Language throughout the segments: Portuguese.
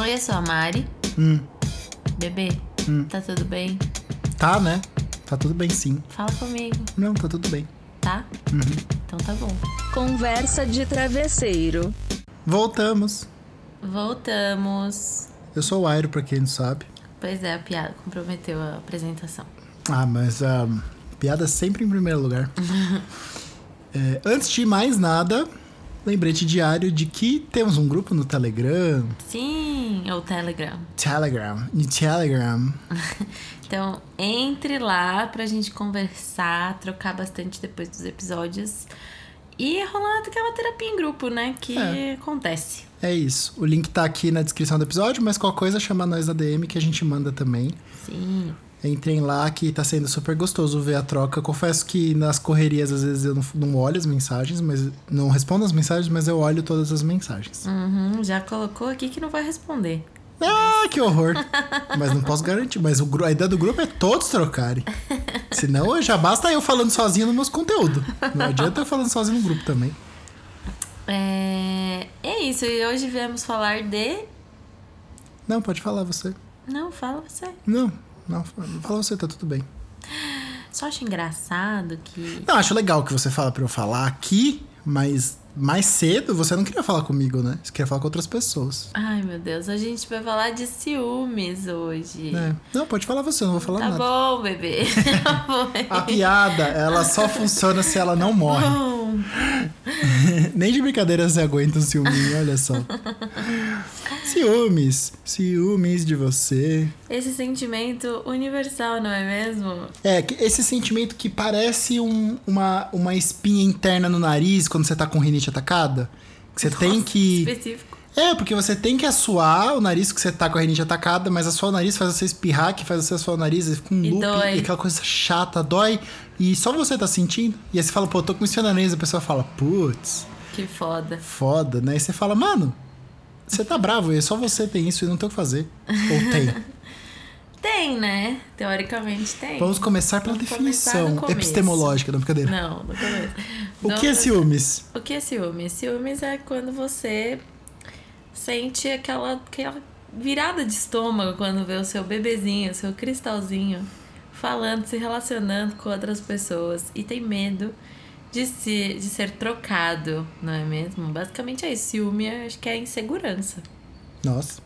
Oi, eu sou a Mari. Hum, Bebê, tá tudo bem? tá, né? Tá tudo bem sim. Fala comigo, Não, tá tudo bem. tá? Então tá bom. Conversa de travesseiro. Voltamos. Voltamos. Eu sou o Airo, pra quem não sabe. Pois é, a piada comprometeu a apresentação. Ah, mas a piada sempre em primeiro lugar. É, antes de mais nada, lembrete diário de que temos um grupo no Telegram. Sim, é o Telegram. Telegram. No Telegram. Então, entre lá pra gente conversar, trocar bastante depois dos episódios. E rolar aquela terapia em grupo, né? Que É. acontece. É isso. O link tá aqui na descrição do episódio, mas qualquer coisa chama nós na DM que a gente manda também. Sim. Entrem lá que tá sendo super gostoso ver a troca. Confesso que nas correrias às vezes eu não, não olho as mensagens, mas não respondo as mensagens, mas eu olho todas as mensagens. Uhum, já colocou aqui que não vai responder. Ah, que horror! mas não posso garantir. Mas o, a ideia do grupo é todos trocarem. Senão já basta eu falando sozinho nos meus conteúdos. Não adianta eu falando sozinho no grupo também. É, é isso, e hoje viemos falar de. Não, pode falar você. Não, fala você. Não, não, fala você, tá tudo bem. Só acho engraçado que. Não, acho legal que você fala pra eu falar aqui, mas mais cedo você não queria falar comigo, né? Você queria falar com outras pessoas. Ai, meu Deus, a gente vai falar de ciúmes hoje. É. Não, pode falar você, eu não vou falar Tá nada. bom, bebê. A piada, ela só funciona se ela não morre. Nem de brincadeira você aguenta um ciúminho, olha só. Ciúmes, ciúmes de você. Esse sentimento universal, não é mesmo? É, que esse sentimento que parece um- uma, uma espinha interna no nariz quando você tá com rinite atacada. Que você tem que. Específico. É, porque você tem que assoar o nariz que você tá com a rinite atacada, mas assoar o nariz faz você espirrar, que faz você assoar o nariz, e fica um E loop, dói. e aquela coisa chata, dói, e só você tá sentindo. E aí você fala, pô, tô com isso no nariz, a pessoa fala, putz, Que foda. foda, né? E você fala, mano, você tá bravo, e só você tem isso e não tem o que fazer. Ou tem. Tem, né? Teoricamente tem. Vamos começar pela Vamos começar definição começo. epistemológica, não brincadeira. Não, no começo. O Não, que é ciúmes? O que é ciúmes? Ciúmes é quando você sente aquela, aquela virada de estômago quando vê o seu bebezinho, o seu cristalzinho falando, se relacionando com outras pessoas e tem medo de, se, de ser trocado, não é mesmo? Basicamente é isso. Ciúme, acho que é insegurança. Nossa.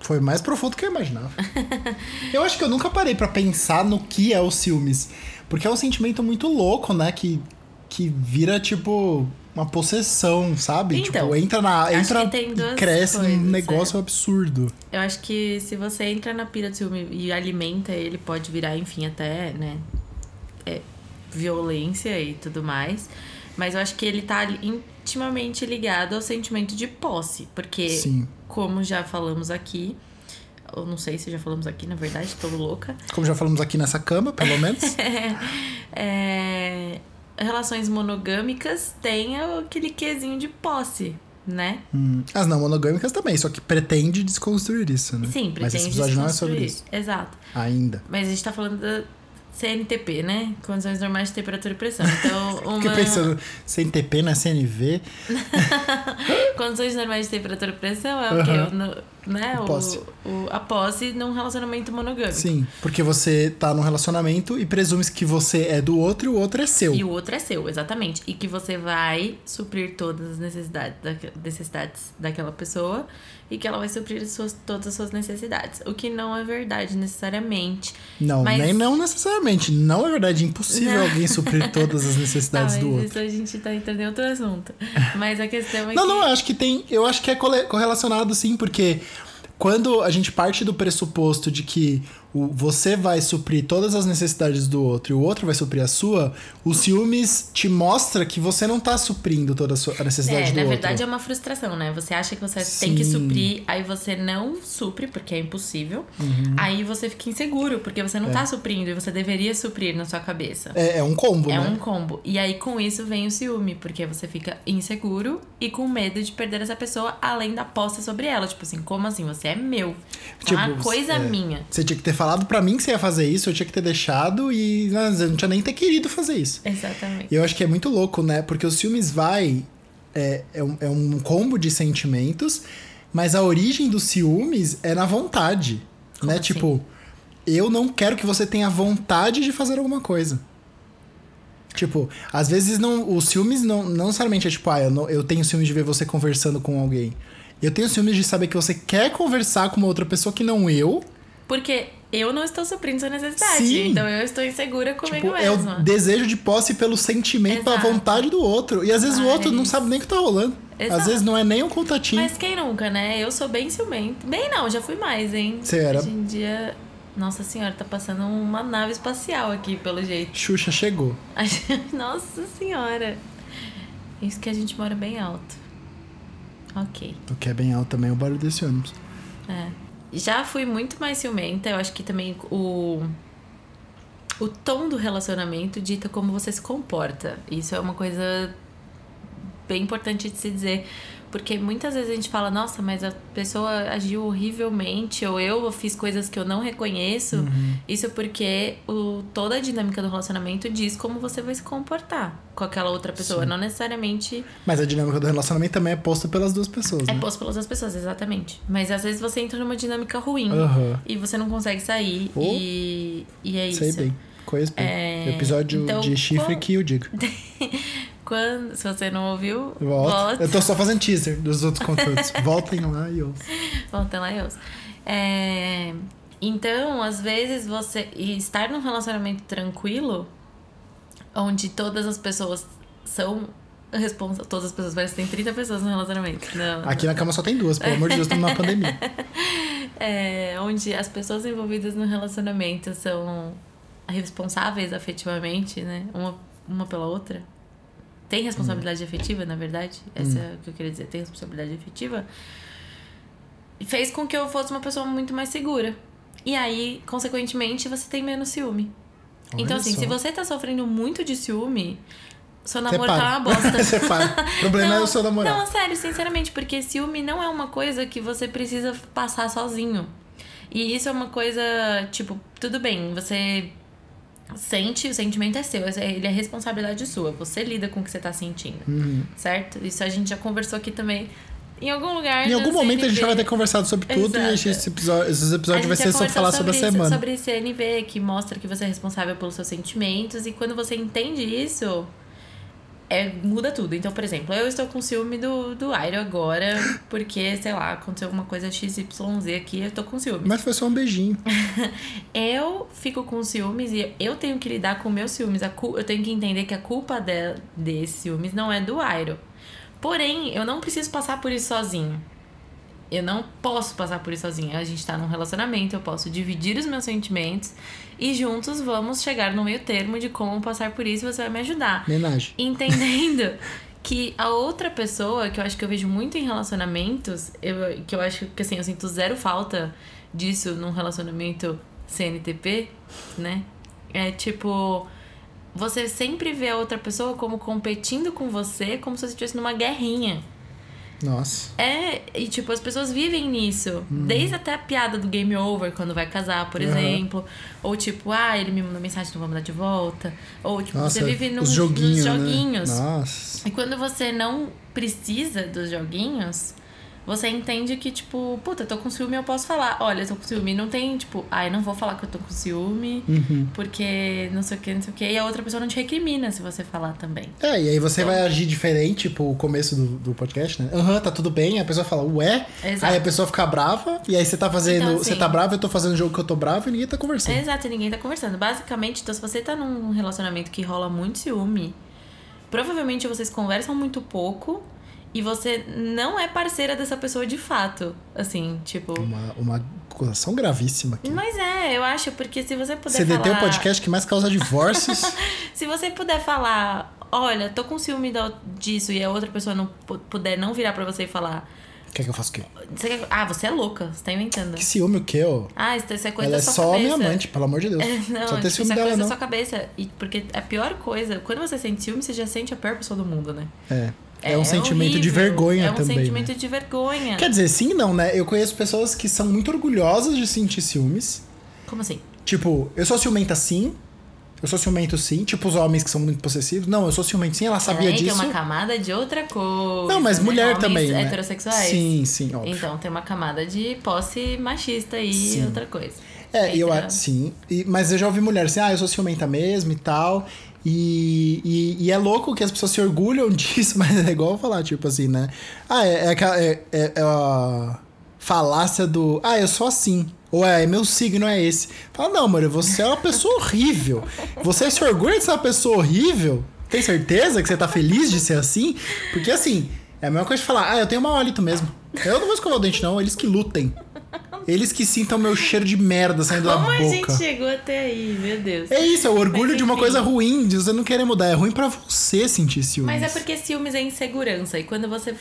Foi mais profundo do que eu imaginava. eu acho que eu nunca parei pra pensar no que é o ciúmes. Porque é um sentimento muito louco, né? Que, que vira, tipo, uma possessão, sabe? Então, tipo, entra na. Entra e cresce coisas, num negócio é. absurdo. Eu acho que se você entra na pira de ciúme e alimenta, ele pode virar, enfim, até, né? É, violência e tudo mais. Mas eu acho que ele tá intimamente ligado ao sentimento de posse. Porque, Sim. como já falamos aqui, ou não sei se já falamos aqui, na verdade, tô louca. Como já falamos aqui nessa cama, pelo menos. É, relações monogâmicas têm aquele quesinho de posse, né? Hum. As não monogâmicas também, só que pretende desconstruir isso, né? Sim, Mas pretende esse episódio não é sobre isso. Exato. Ainda. Mas a gente tá falando da CNTP, né? Condições normais de temperatura e pressão. Então, Fiquei uma... pensando, CNTP é CNV? Condições normais de temperatura e pressão é o quê? Né? O, posse. o- a posse num relacionamento monogâmico. Sim, porque você tá num relacionamento e presume que você é do outro e o outro é seu. E o outro é seu, exatamente. E que você vai suprir todas as necessidades, da, necessidades daquela pessoa e que ela vai suprir as suas, todas as suas necessidades. O que não é verdade necessariamente. Não, Mas- nem não necessariamente. Não é verdade, é impossível Não. alguém suprir todas as necessidades mas do outro. isso a gente tá entrando em outro assunto. Mas a questão é Não, que. não, eu acho que tem. Eu acho que é correlacionado sim, porque quando a gente parte do pressuposto de que o, você vai suprir todas as necessidades do outro e o outro vai suprir a sua, o ciúmes te mostra que você não tá suprindo toda a, sua, a necessidade É, do na outro. verdade é uma frustração, né? Você acha que você tem que Sim. suprir, aí você não supre, porque é impossível. Aí você fica inseguro, porque você não tá suprindo e você deveria suprir na sua cabeça. É, é um combo, É né? um combo. E aí, com isso, vem o ciúme, porque você fica inseguro e com medo de perder essa pessoa, além da posse sobre ela. Tipo assim, como assim? Você é meu. Então, é uma Tipo, coisa é. minha. Você tinha que ter falado pra mim que você ia fazer isso, eu tinha que ter deixado e né, eu não tinha nem ter querido fazer isso. Exatamente. E eu acho que é muito louco, né? Porque os filmes vai. É, é, um, é um combo de sentimentos Mas a origem dos ciúmes é na vontade. Como né? assim? Tipo, eu não quero que você tenha vontade de fazer alguma coisa. Tipo, às vezes não. Os ciúmes não, não necessariamente é tipo, ah, eu, não- eu tenho ciúmes de ver você conversando com alguém. Eu tenho ciúmes de saber que você quer conversar com uma outra pessoa que não eu. Porque eu não estou suprindo sua necessidade. Sim. Então eu estou insegura comigo Tipo, é mesma. o desejo de posse pelo sentimento, pela Exato. vontade do outro. E às vezes o outro não Mas- sabe nem o que tá rolando. Às Exato. vezes não é nem um contatinho. Mas quem nunca, né? Eu sou bem ciumenta. Bem não, já fui mais, hein? Você era? Hoje em dia. Nossa senhora, tá passando uma nave espacial aqui, pelo jeito. Xuxa chegou. Nossa senhora. Isso que a gente mora bem alto. Ok. O que é bem alto também é o barulho desse ônibus. É. Já fui muito mais ciumenta. Eu acho que também o. O tom do relacionamento dita como você se comporta. Isso é uma coisa bem importante de se dizer. Porque muitas vezes a gente fala, nossa, mas a pessoa agiu horrivelmente, ou eu fiz coisas que eu não reconheço. Isso porque o, toda a dinâmica do relacionamento diz como você vai se comportar com aquela outra pessoa. Sim. Não necessariamente Mas a dinâmica do relacionamento também é posta pelas duas pessoas, é né? posto pelas outras pessoas, exatamente. Mas às vezes você entra numa dinâmica ruim Aham. e você não consegue sair. Oh. E, e é isso. Sei bem. Conheço bem. É, Episódio então, de chifre qual- que eu digo. Quando, se você não ouviu, Volta. volta. Eu tô só fazendo teaser dos outros conteúdos. Voltem lá e ouçam. Volta lá e ouça. É, então, às vezes você. Estar num relacionamento tranquilo, onde todas as pessoas são responsáveis. Todas as pessoas, parece que tem 30 pessoas no relacionamento. Não, Aqui na cama só tem duas, pelo amor de Deus, estamos numa pandemia. é, onde as pessoas envolvidas no relacionamento são responsáveis afetivamente, né? Uma, uma pela outra. Tem responsabilidade afetiva, na verdade. Essa é o que eu queria dizer. Tem responsabilidade afetiva. Fez com que eu fosse uma pessoa muito mais segura. E aí, consequentemente, você tem menos ciúme. Olha então, assim, só. se você tá sofrendo muito de ciúme, seu namoro Separa. tá uma bosta. O problema é o seu namorado. Não, sério, sinceramente, porque ciúme não é uma coisa que você precisa passar sozinho. E isso é uma coisa, tipo, tudo bem, você sente, o sentimento é seu, ele é responsabilidade sua, você lida com o que você tá sentindo, Uhum. certo? Isso a gente já conversou aqui também. Em algum lugar. Em algum momento a gente vai ter conversado sobre tudo e Exato. esse episódio, esses A episódios vai ser só falar sobre a isso, semana. Sobre CNV, que mostra que você é responsável pelos seus sentimentos. E quando você entende isso, é, muda tudo. Então, por exemplo, eu estou com ciúme do, do Airo agora, porque, sei lá, aconteceu alguma coisa XYZ aqui, eu tô com ciúme. Mas foi só um beijinho. Eu fico com ciúmes e eu tenho que lidar com meus ciúmes. Eu tenho que entender que a culpa de, desses ciúmes não é do Airo. Porém, eu não preciso passar por isso sozinho. Eu não posso passar por isso sozinha. A gente tá num relacionamento, eu posso dividir os meus sentimentos e juntos vamos chegar no meio termo de como passar por isso e você vai me ajudar. Homenagem. Entendendo que a outra pessoa, que eu acho que eu vejo muito em relacionamentos, eu, que eu acho que assim, eu sinto zero falta disso num relacionamento CNTP, né? É tipo. Você sempre vê a outra pessoa como competindo com você, como se você estivesse numa guerrinha. Nossa. É, e tipo, as pessoas vivem nisso. Desde até a piada do game over quando vai casar, por Uhum. exemplo. Ou tipo, ah, ele me mandou mensagem, não vou mandar de volta. Ou tipo, Nossa, você vive num, os joguinhos, nos joguinhos. Né? Nossa. E quando você não precisa dos joguinhos, você entende que, tipo, puta, eu tô com ciúme, eu posso falar. Olha, eu tô com ciúme. Não tem, tipo, ai, não vou falar que eu tô com ciúme, Uhum. porque não sei o que, não sei o que. E a outra pessoa não te recrimina se você falar também. É, e aí você Então- vai agir diferente, tipo, o começo do, do podcast, né? Aham, tá tudo bem. A pessoa fala, ué. Exato. Aí a pessoa fica brava. E aí você tá fazendo. Então, você assim- tá bravo, eu tô fazendo o jogo que eu tô bravo e ninguém tá conversando. Exato, e ninguém tá conversando. Basicamente, então, se você tá num relacionamento que rola muito ciúme, provavelmente vocês conversam muito pouco e você não é parceira dessa pessoa de fato. Assim, tipo. Uma, uma acusação gravíssima aqui. Mas é, eu acho, porque se você puder CDT é falar... o podcast que mais causa divórcios. Se você puder falar, olha, tô com ciúme da- disso e a outra pessoa não pu- puder não virar pra você e falar, Quer que eu faça o quê? você ah, você é louca, você tá inventando. Que ciúme o quê, ô? Ah, isso, isso é coisa Ela é da sua só cabeça. minha amante, pelo amor de Deus. É, não, só ter ciúme isso é dela, coisa da não. sua cabeça. E porque a pior coisa, quando você sente ciúme, você já sente a pior pessoa do mundo, né? É. É, um sentimento de horrível, vergonha É um também. sentimento né? de vergonha. Quer dizer, sim não, né? Eu conheço pessoas que são muito orgulhosas de sentir ciúmes. Como assim? Tipo, eu sou ciumenta sim. Eu sou ciumento sim, tipo os homens que são muito possessivos. Não, eu sou ciumento sim, ela sabia é, disso. tem uma camada de outra coisa. Não, mas né? mulher também, né? heterossexuais. Sim, sim, óbvio. Então tem uma camada de posse machista e Sim. outra coisa. É, eu acho, sim. E- mas eu já ouvi mulheres assim, ah, eu sou ciumenta mesmo e tal. E, e, e é louco que as pessoas se orgulham disso, mas é igual falar, tipo assim, né? Ah, é, é, é, é- é a falácia do. Ah, eu sou assim. Ou é, meu signo é esse. Fala, não, amor, você é uma pessoa horrível. Você se orgulha de ser uma pessoa horrível? Tem certeza que você tá feliz de ser assim? Porque assim, é a mesma coisa de falar, ah, eu tenho mau hálito mesmo. Eu não vou escovar o dente, não, eles que lutem. Eles que sintam meu cheiro de merda saindo Como da a boca. gente chegou até aí, meu Deus. É isso, é o orgulho Mas, de uma enfim. coisa ruim, de você não querer mudar. É ruim pra você sentir ciúmes. Mas é porque ciúmes é insegurança. E quando você.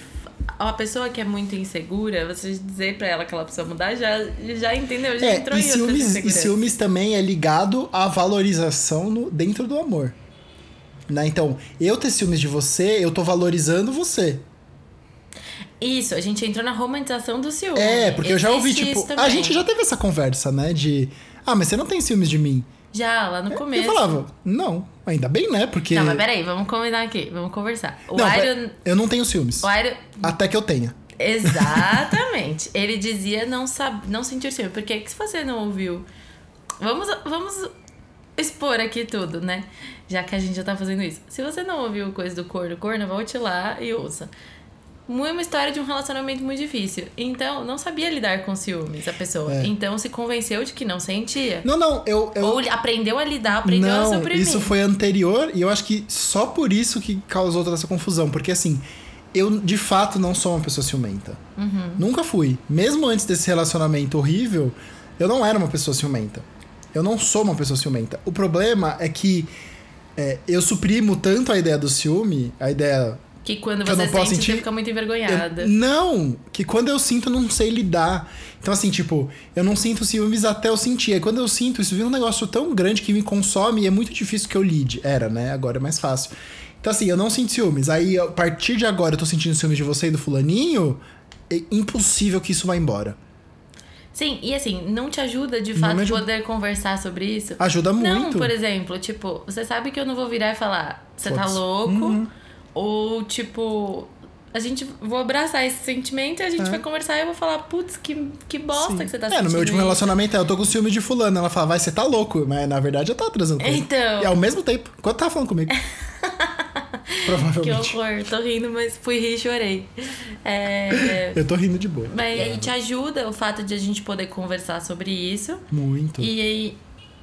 Uma pessoa que é muito insegura, você dizer pra ela que ela precisa mudar, já, já entendeu? Já É, entrou e em ciúmes, e ciúmes também é ligado à valorização no- dentro do amor. Né? Então, eu ter ciúmes de você, eu tô valorizando você. Isso, a gente entrou na romantização do ciúme. É, porque eu já ouvi, Existe tipo, a gente já teve essa conversa, né? De, ah, mas você não tem ciúmes de mim. Já, lá no começo. Eu falava, não, ainda bem, né? Porque. Não, mas peraí, vamos combinar aqui, vamos conversar. O Não, Iron. eu não tenho ciúmes. O Iron. Até que eu tenha. Exatamente. Ele dizia não, sab... não sentir ciúme. Porque se você não ouviu. Vamos, vamos expor aqui tudo, né? Já que a gente já tá fazendo isso. Se você não ouviu coisa do corno, corno, volte lá e ouça. É uma história de um relacionamento muito difícil. Então, não sabia lidar com ciúmes a pessoa. É. Então, se convenceu de que não sentia. Não, não, eu. eu... Ou aprendeu a lidar, aprendeu a Não, suprimir. isso foi anterior e eu acho que só por isso que causou toda essa confusão. Porque assim, eu de fato não sou uma pessoa ciumenta. Uhum. Nunca fui. Mesmo antes desse relacionamento horrível, eu não era uma pessoa ciumenta. Eu não sou uma pessoa ciumenta. O problema é que é, eu suprimo tanto a ideia do ciúme, a ideia. Que quando eu você não posso sente, sentir- você fica muito eu- envergonhada. não! Que quando eu sinto, eu não sei lidar. Então, assim, tipo, eu não sinto ciúmes até eu sentir. Aí quando eu sinto, isso vira um negócio tão grande que me consome e é muito difícil que eu lide. Era, né? Agora é mais fácil. Então, assim, eu não sinto ciúmes. Aí, a partir de agora, eu tô sentindo ciúmes de você e do fulaninho. É impossível que isso vá embora. Sim, e assim, não te ajuda de Não fato ajuda. poder conversar sobre isso? Ajuda Não, muito. por exemplo, tipo, você sabe que eu não vou virar e falar, você tá louco? Uhum. Ou tipo, a gente vou abraçar esse sentimento e a gente É. vai conversar e eu vou falar, putz, que, que bosta Sim. que você tá é, sentindo. no meu último isso. relacionamento, é, eu tô com ciúme de fulano. Ela fala, vai, você tá louco. Mas na verdade eu tava transando com ele. Então. E ao mesmo tempo, quando tava falando comigo. Que Provavelmente. horror, tô rindo, mas fui rir e chorei. É, Eu tô rindo de boa. mas aí te ajuda o fato de a gente poder conversar sobre isso. Muito. E,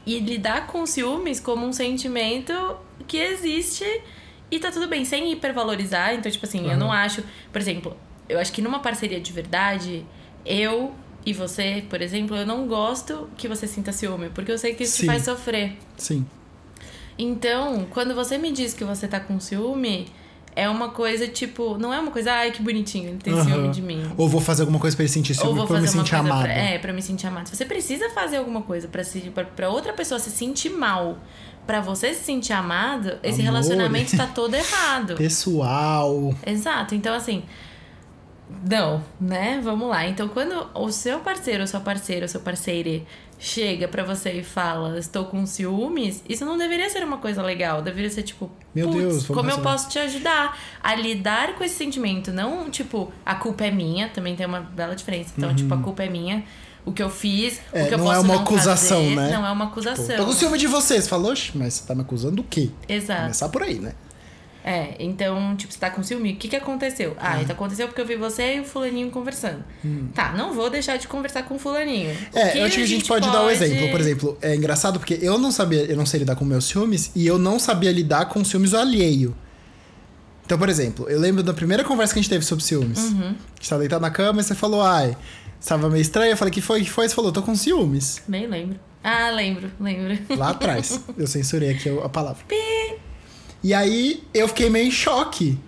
e lidar com ciúmes como um sentimento que existe e tá tudo bem, sem hipervalorizar. Então, tipo assim, eu não acho. Por exemplo, eu acho que numa parceria de verdade, eu e você, por exemplo, eu não gosto que você sinta ciúme, porque eu sei que isso te Sim. faz sofrer. Sim. Então, quando você me diz que você tá com ciúme, é uma coisa tipo. Não é uma coisa, ai, que bonitinho, ele tem ciúme Aham. de mim. Ou vou fazer alguma coisa pra ele sentir Ou ciúme, vou pra eu me sentir amado. Pra, é, pra me sentir amado. Você precisa fazer alguma coisa pra, se, pra, pra outra pessoa se sentir mal. Pra você se sentir amado, esse Amor. relacionamento está todo errado. Pessoal. Exato. Então, assim. Não, né? Vamos lá. Então, quando o seu parceiro, ou sua parceira, ou seu parceiro chega pra você e fala, estou com ciúmes, isso não deveria ser uma coisa legal. Deveria ser tipo, Meu "Putz, Deus, como eu fazer." posso te ajudar a lidar com esse sentimento? Não, tipo, a culpa é minha, também tem uma bela diferença. Então, tipo, a culpa é minha. O que eu fiz. É, o que eu não posso é uma não acusação, fazer, né? Não é uma acusação. tô com ciúme de você. Você falou, "Oxe, mas você tá me acusando do quê? Exato. Começar por aí, né? É, então, tipo, você tá com ciúme, o que que aconteceu? Ah, então aconteceu porque eu vi você e o fulaninho conversando. Tá, não vou deixar de conversar com o fulaninho. O Hum. É, eu acho que a gente pode, dar um exemplo. Por exemplo, é engraçado porque eu não sabia, eu não sei lidar com meus ciúmes e eu não sabia lidar com ciúmes alheio. Então, por exemplo, eu lembro da primeira conversa que a gente teve sobre ciúmes. Uhum. A gente tava deitado na cama e você falou, ai, estava meio estranho. Eu falei, que foi? que foi? Você falou, tô com ciúmes. Nem lembro. Ah, lembro, lembro. Lá atrás. eu censurei aqui a palavra. E aí eu fiquei meio em choque.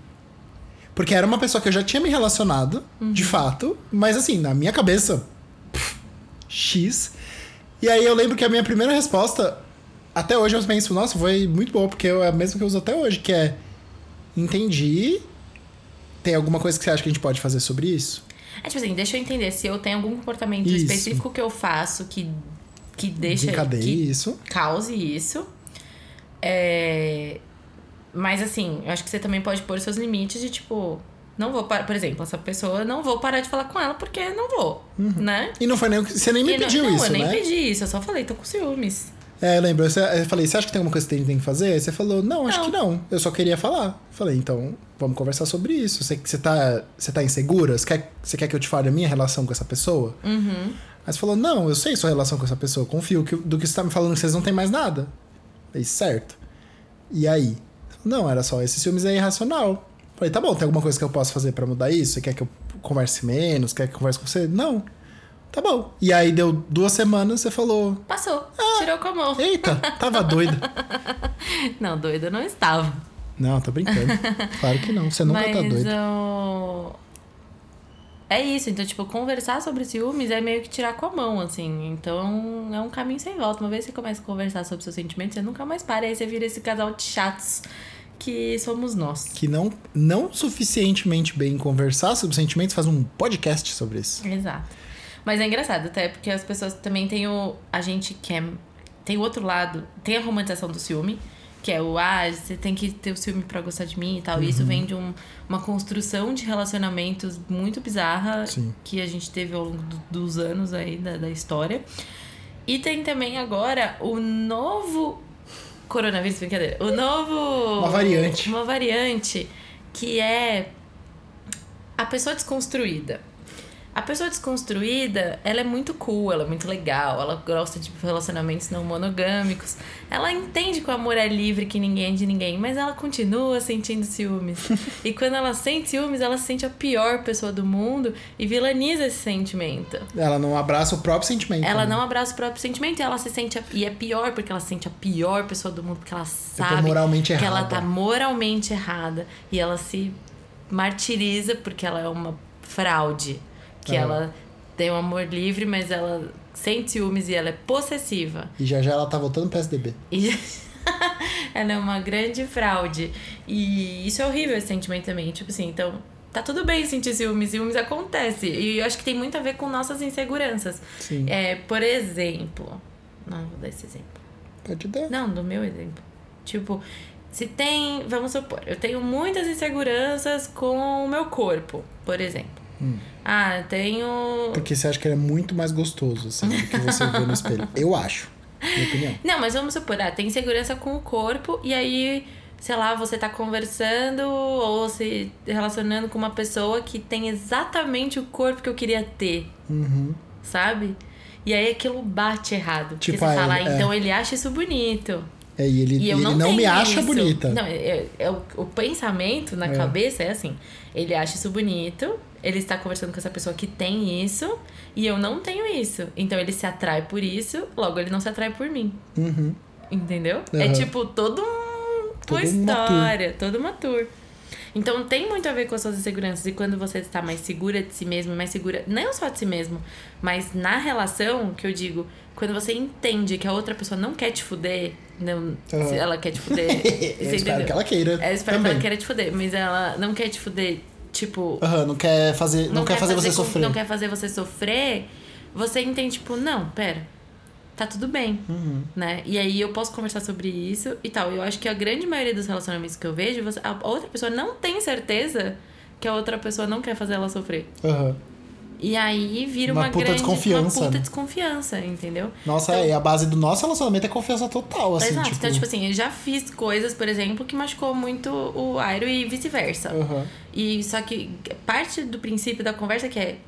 Porque era uma pessoa que eu já tinha me relacionado, de fato, mas assim, na minha cabeça, pff, X. E aí eu lembro que a minha primeira resposta, até hoje eu penso, nossa, foi muito boa, porque é a mesma que eu uso até hoje, que é entendi. Tem alguma coisa que você acha que a gente pode fazer sobre isso? É tipo assim, deixa eu entender se eu tenho algum comportamento Isso. específico que eu faço que, que deixa. Que isso. cause isso. É... Mas assim, eu acho que você também pode pôr seus limites de tipo. Não vou parar, por exemplo, essa pessoa, não vou parar de falar com ela porque não vou, né? E não foi nem. Você nem Uhum. me E não- pediu não, isso, eu nem né? pedi isso, eu só falei, tô com ciúmes. É, eu lembro. Eu falei, você acha que tem alguma coisa que tem- tem que fazer? Aí você falou, não, acho Não. que não. Eu só queria falar. Falei, então, vamos conversar sobre isso. Você, você, tá, você tá insegura? Você quer, você quer que eu te fale a minha relação com essa pessoa? Uhum. Aí você falou, não, eu sei sua relação com essa pessoa. Confio que, do que você tá me falando que vocês não têm mais nada. Falei, certo. E aí? Não, era só esse ciúmes é irracional. Falei, tá bom, tem alguma coisa que eu posso fazer pra mudar isso? Você quer que eu converse menos? Quer que eu converse com você? Não. Tá bom. E aí deu duas semanas, você falou, Passou, Ah. tirou com a mão. eita, tava doida. Não, doida não estava. Não, tô brincando. Claro que não. Você nunca Mas tá doido. o- é isso, então, tipo, conversar sobre ciúmes é meio que tirar com a mão, assim. Então é um caminho sem volta. Uma vez que você começa a conversar sobre seus sentimentos, você nunca mais para. Aí você vira esse casal de chatos que somos nós. Que não, não suficientemente bem conversar sobre sentimentos, faz um podcast sobre isso. Exato. Mas é engraçado, até porque as pessoas também têm o. A gente quer. Tem o outro lado, tem a romantização do ciúme, que é o ah, você tem que ter o ciúme pra gostar de mim e tal. E isso vem de um- uma construção de relacionamentos muito bizarra Sim. que a gente teve ao longo do- dos anos aí da, da história. E tem também agora o novo coronavírus, brincadeira. O novo. Uma variante. Uma variante que é a pessoa desconstruída. A pessoa desconstruída, ela é muito cool, ela é muito legal, ela gosta de relacionamentos não monogâmicos. Ela entende que o amor é livre, que ninguém é de ninguém, mas ela continua sentindo ciúmes. e quando ela sente ciúmes, ela se sente a pior pessoa do mundo e vilaniza esse sentimento. Ela não abraça o próprio sentimento. Ela né? não abraça o próprio sentimento e ela se sente. a- E é pior porque ela se sente a pior pessoa do mundo, porque ela sabe que ela errada. tá moralmente errada. E ela se martiriza porque ela é uma fraude. Que É. ela tem um amor livre, mas ela sente ciúmes e ela é possessiva. E já já ela tá voltando pro PSDB. E ela é uma grande fraude. E isso é horrível esse sentimento também. Tipo assim, então. Tá tudo bem sentir ciúmes, ciúmes acontece. E eu acho que tem muito a ver com nossas inseguranças. Sim. É, por exemplo. Não vou dar esse exemplo. Pode dar. Não, do meu exemplo. Tipo, se tem. Vamos supor, eu tenho muitas inseguranças com o meu corpo, por exemplo. Ah, eu tenho. Porque você acha que ele é muito mais gostoso, assim, do que você vê no espelho. Eu acho. Minha opinião. Não, mas vamos supor, ah, tem insegurança com o corpo e aí, sei lá, você tá conversando ou se relacionando com uma pessoa que tem exatamente o corpo que eu queria ter, Uhum. sabe? E aí aquilo bate errado. Porque Tipo, você ah, fala, é. então ele acha isso bonito. É, e ele, E eu ele não, não, me acha isso. bonita. Não, é, é o, o pensamento na É. cabeça é assim: ele acha isso bonito, ele está conversando com essa pessoa que tem isso, e eu não tenho isso. Então ele se atrai por isso, logo ele não se atrai por mim. Uhum. Entendeu? É Aham. tipo todo um, Toda uma história, toda uma tour. Então tem muito a ver com as suas inseguranças. E quando você está mais segura de si mesmo, mais segura, não só de si mesmo, mas na relação, que eu digo, quando você entende que a outra pessoa não quer te fuder, não, se ela quer te fuder. Eu espero entendeu? que ela queira. É, eu espero também. que ela queira te fuder, mas ela não quer te fuder, tipo. Aham, não quer fazer, não, quer fazer, você com- sofrer. Não quer fazer você sofrer, você entende, tipo, não, pera. Tá tudo bem, Uhum. né? E aí eu posso conversar sobre isso e tal. Eu acho que a grande maioria dos relacionamentos que eu vejo, você- a outra pessoa não tem certeza que a outra pessoa não quer fazer ela sofrer. Aham. E aí vira Uma uma, puta grande desconfiança, uma puta né? desconfiança, entendeu? Nossa, Então- é, e a base do nosso relacionamento é confiança total, assim, Exato. tipo... Então, tipo assim, eu já fiz coisas, por exemplo, que machucou muito o Airo e vice-versa. Aham. E só que parte do princípio da conversa que é.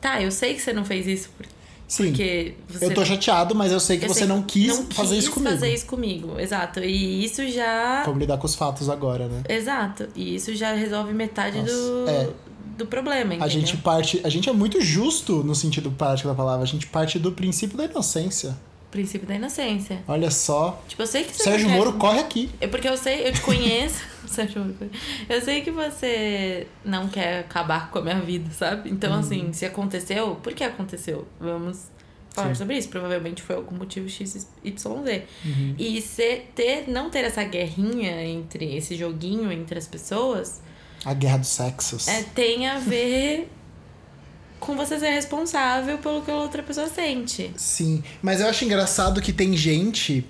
Tá, eu sei que você não fez isso por- Sim, porque você. eu tô chateado, mas eu sei que eu você sei não quis não fazer quis isso comigo. fazer isso comigo, exato. E isso já. Vamos lidar com os fatos agora, né? Exato. E isso já resolve metade Nossa, do, é. Do problema, entendeu? A gente parte... A gente é muito justo no sentido prático da palavra. A gente parte do princípio da inocência. Princípio da inocência. Olha só. Tipo, eu sei que você Sérgio quer- Moro corre aqui. É porque eu sei, eu te conheço. Sérgio Moro. Eu sei que você não quer acabar com a minha vida, sabe? Então, assim, se aconteceu, por que aconteceu? Vamos falar Sim. sobre isso. Provavelmente foi algum motivo XYZ. E se ter, não ter essa guerrinha entre esse joguinho entre as pessoas A guerra dos sexos. é, tem a ver com você ser responsável pelo que a outra pessoa sente. Sim, mas eu acho engraçado que tem gente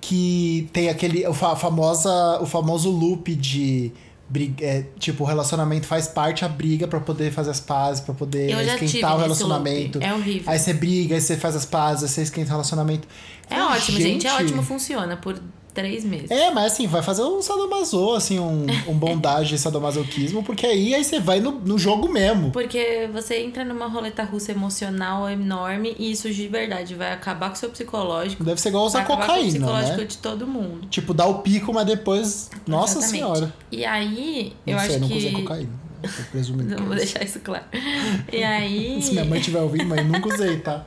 que tem aquele. O, fa- famosa, o famoso loop de. briga- é, tipo, o relacionamento faz parte a briga pra poder fazer as pazes, pra poder esquentar o relacionamento. É horrível. Aí você briga, aí você faz as pazes, aí você esquenta o relacionamento. É ótimo, gente. É ótimo, funciona por três meses. É, mas assim, vai fazer um sadomaso, assim, um, um bondage sadomasoquismo, porque aí, aí você vai no, no jogo mesmo. Porque você entra numa roleta russa emocional enorme e isso de verdade vai acabar com o seu psicológico. Deve ser igual usar acabar com o cocaína, psicológico né? de todo mundo. Tipo, dá o pico, mas depois. Nossa Exatamente. senhora. E aí, Não eu sei, acho nunca que. usei cocaína. Eu presumindo que Não, vou deixar isso claro. E aí. Se minha mãe estiver ouvindo, mãe, nunca usei, tá?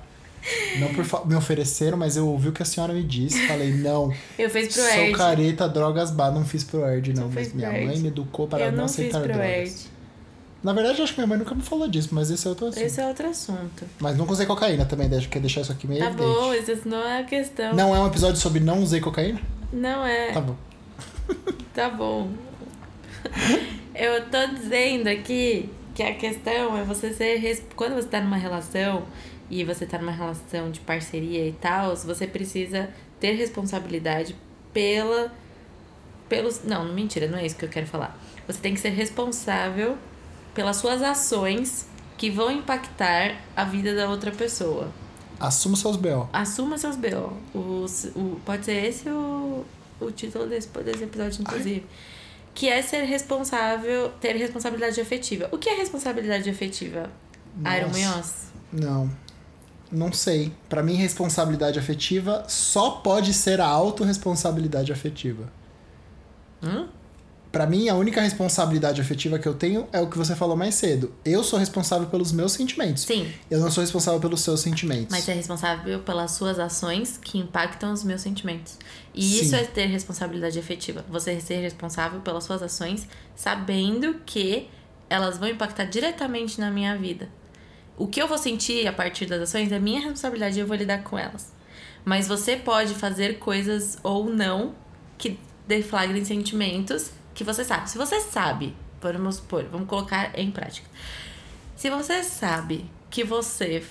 Não por me ofereceram, mas eu ouvi o que a senhora me disse. Falei, não, Eu fiz pro sou Erd. careta, drogas bar, não fiz pro Erd, não. Não Mas minha mãe Erd. me educou para Eu não não fiz aceitar pro drogas. Erd. Na verdade, acho que minha mãe nunca me falou disso, mas esse é outro assunto. Esse é outro assunto. Mas nunca usei cocaína também, deixa, quer deixar isso aqui meio Tá evidente. bom, isso não é a questão. Não é um episódio sobre não usei cocaína? Não é. Tá bom. Tá bom. Eu tô dizendo aqui que a questão é você ser. Quando você tá numa relação e você tá numa relação de parceria e tal, você precisa ter responsabilidade pela. Pelos. Não, mentira, não é isso que eu quero falar. Você tem que ser responsável pelas suas ações que vão impactar a vida da outra pessoa. Assuma seus B.O. Assuma seus B.O. O, o, pode ser esse o, o título desse, desse episódio, inclusive. Que é ser responsável, ter responsabilidade afetiva. O que é responsabilidade afetiva? Iron Nossa. Munhoz? Não. Não sei. Pra mim, responsabilidade afetiva só pode ser a autorresponsabilidade afetiva. Hum? Pra mim, a única responsabilidade afetiva que eu tenho é o que você falou mais cedo. Eu sou responsável pelos meus sentimentos. Sim, Eu não sou responsável pelos seus sentimentos. mas é responsável pelas suas ações que impactam os meus sentimentos. E Sim. isso é ter responsabilidade afetiva. Você ser responsável pelas suas ações, sabendo que elas vão impactar diretamente na minha vida. O que eu vou sentir a partir das ações é minha responsabilidade e eu vou lidar com elas. Mas você pode fazer coisas ou não que deflagrem sentimentos que você sabe. Se você sabe, vamos supor, vamos colocar em prática. Se você sabe que você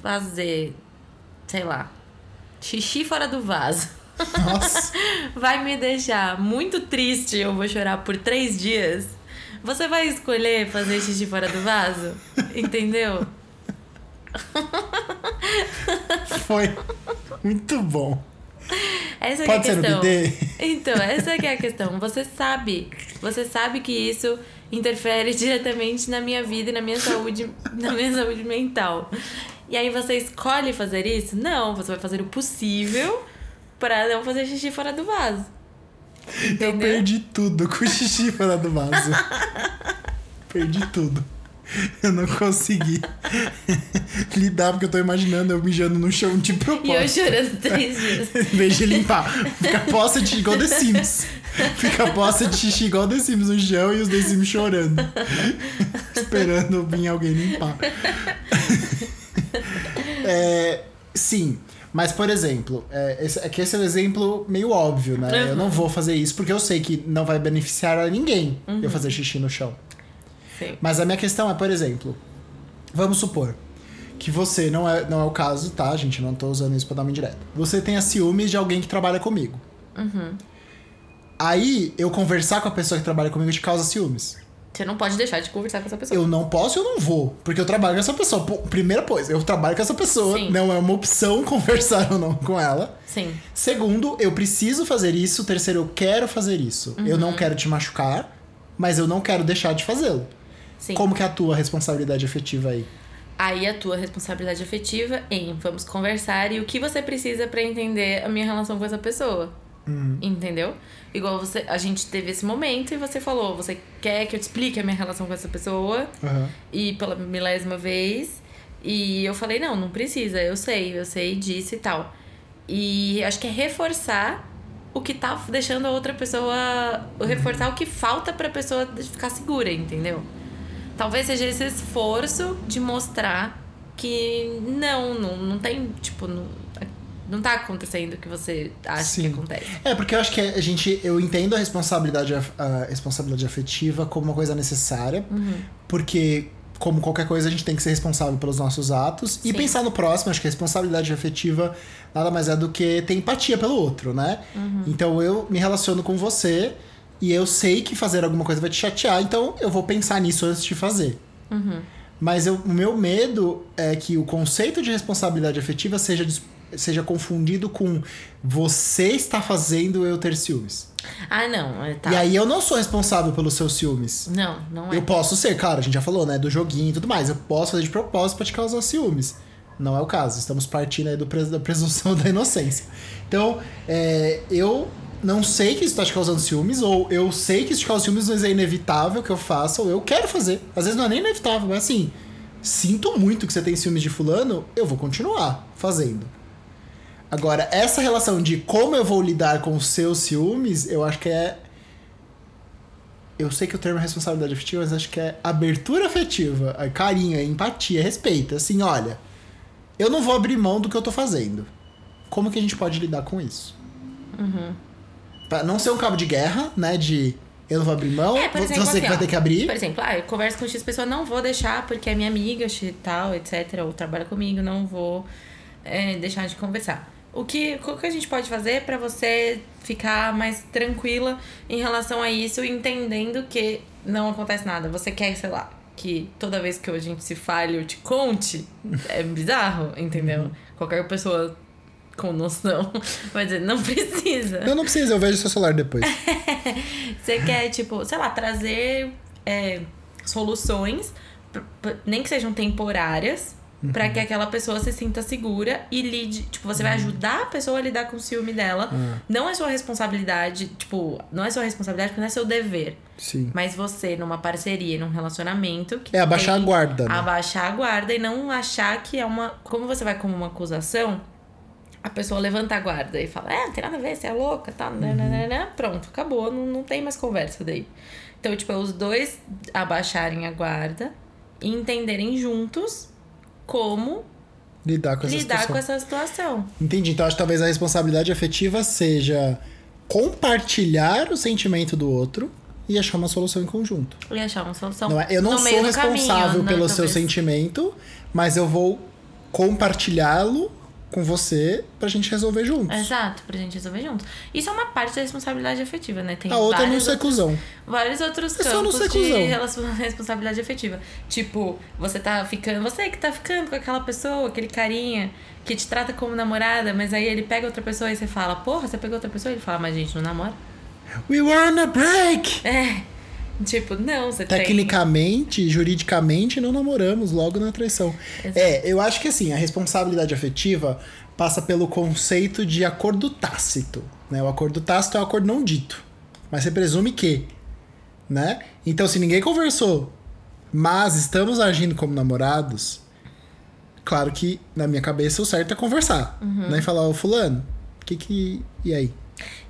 fazer, sei lá, xixi fora do vaso Nossa. vai me deixar muito triste e eu vou chorar por três dias, você vai escolher fazer xixi fora do vaso? Entendeu? Foi muito bom. Essa Pode que é a ser questão. bidê? Então, essa que é a questão. Você sabe. Você sabe que isso interfere diretamente na minha vida e na minha saúde, na minha saúde mental. E aí você escolhe fazer isso? Não, você vai fazer o possível para não fazer xixi fora do vaso. Eu Entendeu? perdi tudo com o xixi fora do vaso. perdi tudo. Eu não consegui lidar, porque eu tô imaginando eu mijando no chão de E eu propósito. chorando três dias. Em vez de limpar. Fica poça de igual The Sims. Fica poça de xixi igual The Sims no chão e os The Sims chorando. Esperando vir alguém limpar. É, sim. Mas, por exemplo, é, esse, é que esse é um exemplo meio óbvio, né? Eu não vou fazer isso porque eu sei que não vai beneficiar a ninguém eu fazer xixi no chão. Sim. Mas a minha questão é, por exemplo, vamos supor que você, não é, não é o caso, tá, gente? Não tô usando isso pra dar uma indireta. Você tenha ciúmes de alguém que trabalha comigo. Aí, eu conversar com a pessoa que trabalha comigo te causa ciúmes. Você não pode deixar de conversar com essa pessoa. Eu não posso, eu não vou. Porque eu trabalho com essa pessoa. Primeira coisa, eu trabalho com essa pessoa. Sim. Não é uma opção conversar ou não com ela. Sim. Segundo, eu preciso fazer isso. Terceiro, eu quero fazer isso. Eu Uhum. não quero te machucar, mas eu não quero deixar de fazê-lo. Sim. Como que é a tua responsabilidade afetiva aí? Aí a tua responsabilidade afetiva em vamos conversar e o que você precisa pra entender a minha relação com essa pessoa. Entendeu? Igual você, a gente teve esse momento e você falou, você quer que eu te explique a minha relação com essa pessoa Aham. e pela milésima vez. E eu falei, não, não precisa, eu sei, eu sei disso e tal. E acho que é reforçar o que tá deixando a outra pessoa. Reforçar o que falta pra pessoa ficar segura, entendeu? Talvez seja esse esforço de mostrar que não, não, não tem, tipo, não, não tá acontecendo o que você acha Sim. que acontece. É, porque eu acho que a gente. Eu entendo a responsabilidade, a responsabilidade afetiva como uma coisa necessária. Uhum. Porque como qualquer coisa, a gente tem que ser responsável pelos nossos atos e Sim. pensar no próximo. Acho que a responsabilidade afetiva nada mais é do que ter empatia pelo outro, né? Uhum. Então eu me relaciono com você e eu sei que fazer alguma coisa vai te chatear, então eu vou pensar nisso antes de fazer. Uhum. Mas eu- o meu medo é que o conceito de responsabilidade afetiva seja, seja confundido com você está fazendo eu ter ciúmes. Ah, não. é, Tá. E aí eu não sou responsável pelos seus ciúmes. Não, não é. Eu posso ser, claro, a gente já falou, né? Do joguinho e tudo mais. Eu posso fazer de propósito pra te causar ciúmes. Não é o caso. Estamos partindo aí do pres- da presunção da inocência. Então, é, eu não sei que isso tá te causando ciúmes, ou eu sei que isso te causa ciúmes, mas é inevitável que eu faça, ou eu quero fazer. Às vezes não é nem inevitável, mas assim, sinto muito que você tem ciúmes de fulano, eu vou continuar fazendo. Agora, essa relação de como eu vou lidar com os seus ciúmes, eu acho que é eu sei que o termo é responsabilidade afetiva, mas acho que é abertura afetiva, é carinho, é empatia, é respeito. Assim, olha, eu não vou abrir mão do que eu tô fazendo. Como que a gente pode lidar com isso? Uhum. Pra não ser um cabo de guerra, né? De eu não vou abrir mão, É, você exemplo, que assim, vai ó, ter que abrir. Por exemplo, ah, eu converso com X pessoa, não vou deixar porque é minha amiga, X tal, etc. Ou trabalha comigo, não vou é, deixar de conversar. O que, o que a gente pode fazer pra você ficar mais tranquila em relação a isso, entendendo que não acontece nada? Você quer, sei lá, que toda vez que a gente se fale eu te conte? É bizarro, entendeu? Uhum. Qualquer pessoa com noção vai dizer, não precisa. Não, não precisa, eu vejo seu celular depois. Você quer, tipo, sei lá, trazer é, soluções, nem que sejam temporárias, pra que aquela pessoa se sinta segura e lide. Tipo, você vai ajudar a pessoa a lidar com o ciúme dela. Não é sua responsabilidade, tipo, não é sua responsabilidade porque não é seu dever. Sim. Mas você, numa parceria, num relacionamento. Que É abaixar a guarda. Né? Abaixar a guarda e não achar que é uma. Como você vai como uma acusação, a pessoa levanta a guarda e fala: É, não tem nada a ver, você é louca, tá? Uhum. Pronto, acabou, não, não tem mais conversa daí. Então, tipo, é os dois abaixarem a guarda e entenderem juntos como Lidar com essa lidar situação. com essa situação. Entendi. Então acho que talvez a responsabilidade afetiva seja compartilhar o sentimento do outro e achar uma solução em conjunto. E achar uma solução. Não é- eu não sou responsável caminho, né, pelo seu sentimento, mas eu vou compartilhá-lo com você pra gente resolver juntos. Exato, pra gente resolver juntos. Isso é uma parte da responsabilidade afetiva, né? Tem A outra é não ser outros- cuzão. vários outros É campos de cuzão. responsabilidade afetiva. Tipo, você tá ficando. Você que tá ficando com aquela pessoa, aquele carinha que te trata como namorada, mas aí ele pega outra pessoa e você fala, porra, você pegou outra pessoa? Ele fala, mas a gente não namora. We were on a break! É. Tipo, não, você tem. Tecnicamente, juridicamente, não namoramos logo na traição. Exato. É, eu acho que assim, a responsabilidade afetiva passa pelo conceito de acordo tácito. Né? O acordo tácito é o acordo não dito. Mas você presume que. Né? Então, se ninguém conversou, mas estamos agindo como namorados, claro que na minha cabeça o certo é conversar. Uhum. Né? E falar, ô fulano, o que que. E aí?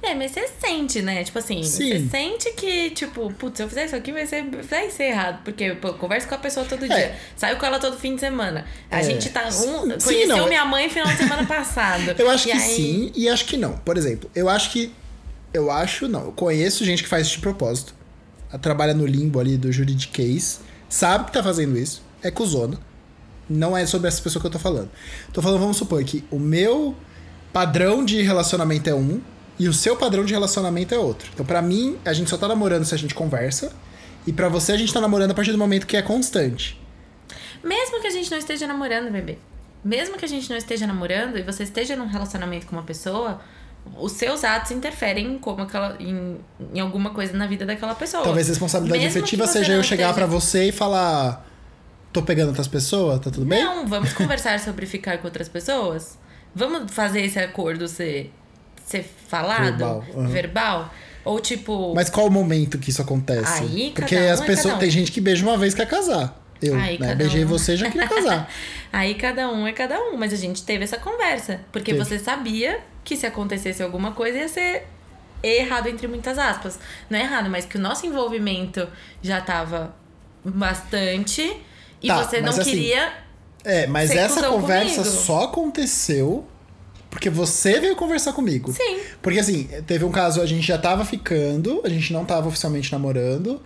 É, mas você sente, né? Tipo assim, Sim. você sente que, tipo, putz, se eu fizer isso aqui vai ser, vai ser errado. Porque pô, eu converso com a pessoa todo dia. É. Saio com ela todo fim de semana. A É. gente tá. Um, Sim, conheceu não. minha mãe final de semana passado. Eu acho E que aí- sim e acho que não. Por exemplo, eu acho que. Eu acho, não. Eu conheço gente que faz isso de propósito. Ela trabalha no limbo ali do juridiquês. Sabe que tá fazendo isso. É cuzona. Não é sobre essa pessoa que eu tô falando. Tô falando, vamos supor que o meu padrão de relacionamento é um e o seu padrão de relacionamento é outro. Então, pra mim, a gente só tá namorando se a gente conversa. E pra você, a gente tá namorando a partir do momento que é constante. Mesmo que a gente não esteja namorando, bebê. Mesmo que a gente não esteja namorando e você esteja num relacionamento com uma pessoa, os seus atos interferem em como aquela, em, em alguma coisa na vida daquela pessoa. Talvez a responsabilidade Mesmo efetiva seja eu chegar esteja- pra você e falar: tô pegando outras pessoas, tá tudo bem? Não, vamos conversar sobre ficar com outras pessoas? Vamos fazer esse acordo ser, ser falado? Verbal, aham. Verbal? Ou tipo. Mas qual o momento que isso acontece? Aí, Porque um as é pessoas. cada um. Tem gente que beija uma vez e quer casar. Eu, Aí, né? Beijei um. você e já queria casar. Aí cada um é cada um, mas a gente teve essa conversa. Porque Teve. você sabia que se acontecesse alguma coisa ia ser errado entre muitas aspas. Não é errado, mas que o nosso envolvimento já tava bastante e Tá, você não assim, queria. É, mas essa conversa comigo. só aconteceu porque você veio conversar comigo. Sim. Porque assim, teve um caso, a gente já tava ficando, a gente não tava oficialmente namorando.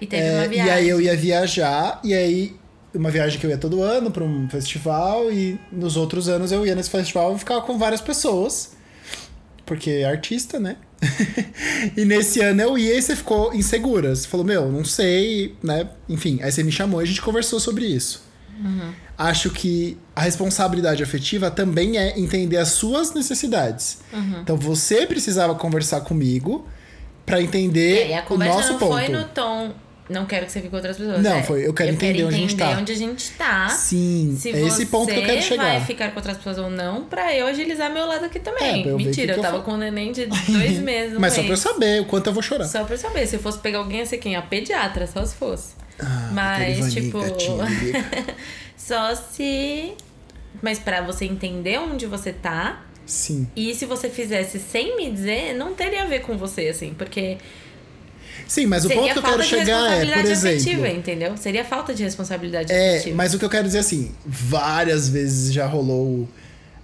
E teve é, uma viagem. E aí eu ia viajar, e aí uma viagem que eu ia todo ano pra um festival e nos outros anos eu ia nesse festival e ficava com várias pessoas. Porque é artista, né? e nesse ano eu ia e você ficou insegura. Você falou, meu, não sei, né? Enfim, aí você me chamou e a gente conversou sobre isso. Acho que a responsabilidade afetiva também é entender as suas necessidades. Então você precisava conversar comigo pra entender É, a o nosso não ponto. foi no tom. Não quero que você fique com outras pessoas. Não, é, foi, eu quero entender onde a gente tá. onde a gente tá. Sim, Se é esse ponto que eu quero você chegar. vai ficar com outras pessoas ou não, pra eu agilizar meu lado aqui também. É, eu Mentira, que que eu eu tava fa- com um neném de dois meses. Mas só pra eu saber o quanto eu vou chorar. Só pra eu saber. Se eu fosse pegar alguém, ia ser quem? A pediatra, só se fosse. Ah, Mas, Ivani, tipo. gatinha, só se. Mas pra você entender onde você tá. Sim. E se você fizesse sem me dizer, não teria a ver com você, assim. Porque Sim, mas o seria ponto que eu quero chegar é, por exemplo. afetiva, entendeu? Seria falta de responsabilidade É, afetiva. mas o que eu quero dizer assim, várias vezes já rolou.